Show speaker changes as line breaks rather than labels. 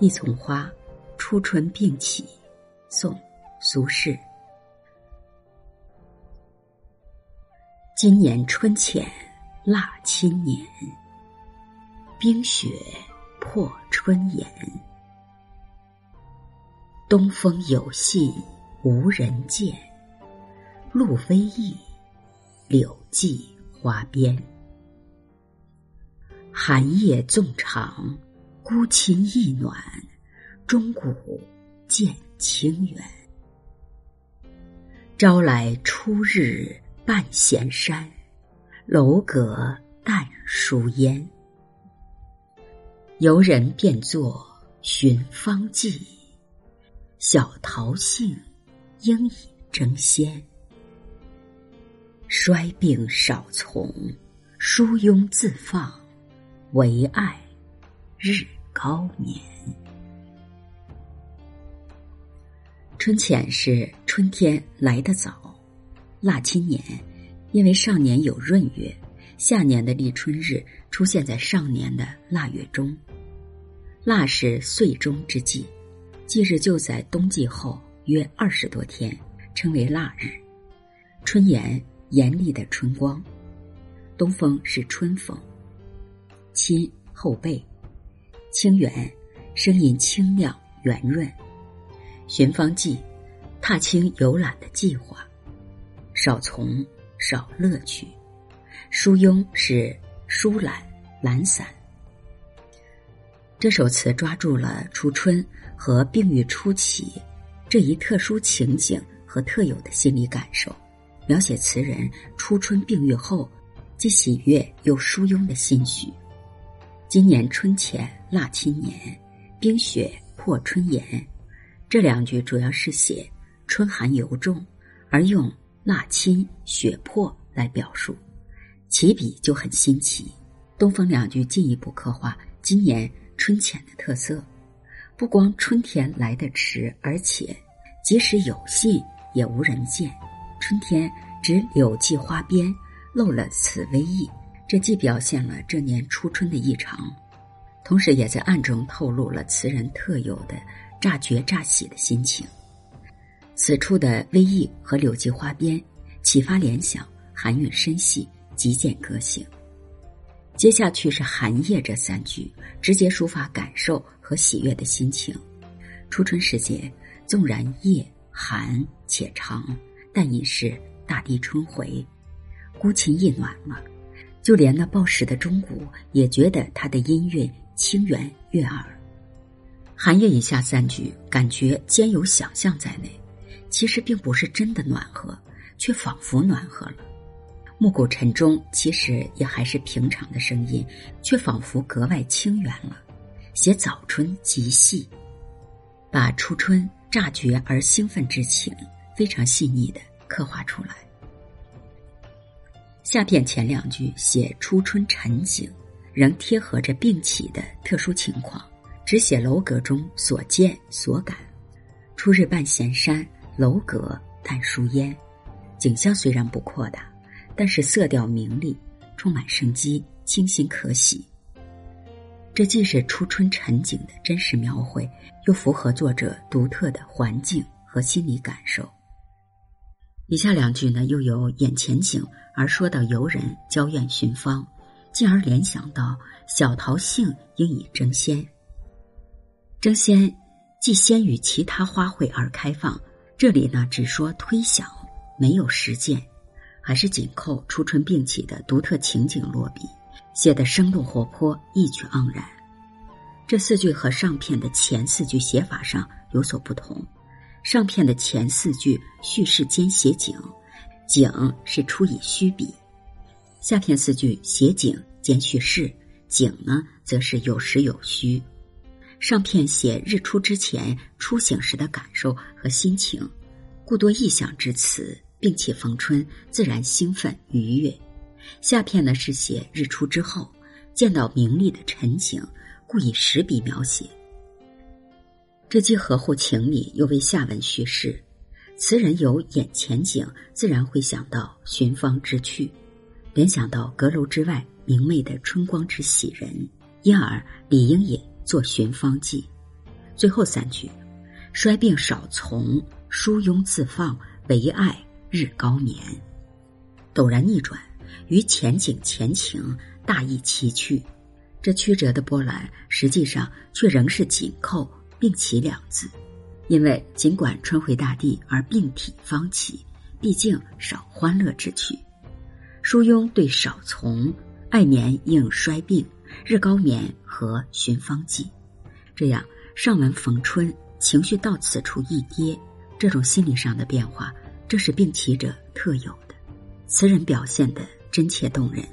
一丛花，初春并起。宋·苏轼。今年春浅腊七年，冰雪破春颜。东风有信无人见，路微意，柳际花边。寒夜纵长，孤琴意暖，钟鼓渐清远。朝来初日半闲山，楼阁淡疏烟。游人便作寻芳记，小桃杏应已争先。衰病少从，疏庸自放。唯爱日高眠。春浅是春天来得早，腊七年，因为上年有闰月，下年的立春日出现在上年的腊月中。腊是岁终之际，忌日就在冬季后约二十多天，称为腊日。春炎，严厉的春光，东风是春风。亲后背，清远，声音清亮圆润。寻芳记，踏青游览的计划。少从，少乐趣。疏庸是疏懒懒散。这首词抓住了初春和病愈初起这一特殊情景和特有的心理感受，描写词人初春病愈后既喜悦又疏庸的心绪。今年春浅腊七年，冰雪破春颜。这两句主要是写春寒尤重，而用腊侵雪破来表述，起笔就很新奇。东风两句进一步刻画今年春浅的特色。不光春天来得迟，而且即使有信也无人见。春天指柳际花边，漏了此微意。这既表现了这年初春的异常，同时也在暗中透露了词人特有的乍觉乍喜的心情。此处的微意和柳际花边，启发联想，含蕴深细，极见个性。接下去是寒夜这三句，直接抒发感受和喜悦的心情。初春时节，纵然夜寒且长，但已是大地春回，孤琴意暖了。就连那报时的钟鼓也觉得它的音韵清远悦耳。寒夜以下三句感觉兼有想象在内，其实并不是真的暖和，却仿佛暖和了。暮鼓晨钟其实也还是平常的声音，却仿佛格外清远了。写早春极细，把初春乍觉而兴奋之情非常细腻的刻画出来。下片前两句写初春晨景，仍贴合着病起的特殊情况，只写楼阁中所见所感。初日半闲山，楼阁淡疏烟，景象虽然不扩大，但是色调明丽，充满生机，清新可喜。这既是初春晨景的真实描绘，又符合作者独特的环境和心理感受。以下两句呢，又有眼前景而说到游人交愿寻芳，进而联想到小桃杏应以争先。争先既先于其他花卉而开放，这里呢只说推想，没有实践，还是紧扣初春并起的独特情景落笔，写得生动活泼，意趣盎然。这四句和上片的前四句写法上有所不同。上片的前四句叙事兼写景，景是出以虚笔；下片四句写景兼叙事，景呢则是有实有虚。上片写日出之前初醒时的感受和心情，故多意象之词，并且逢春自然兴奋愉悦；下片呢是写日出之后见到明丽的晨景，故以实笔描写。这既合乎情理，又为下文叙事。词人有眼前景，自然会想到寻芳之趣，联想到阁楼之外明媚的春光之喜人，因而理应也作寻芳记。最后三句：“衰病少从，疏庸自放，唯爱日高眠。”陡然逆转，与前景前情大异崎岖。这曲折的波澜，实际上却仍是紧扣“并起”两字，因为尽管春回大地而病体方起，毕竟少欢乐之趣。疏庸对少从，爱眠应衰病，日高眠和寻芳记。这样上文逢春，情绪到此处一跌，这种心理上的变化，这是病起者特有的。词人表现的真切动人。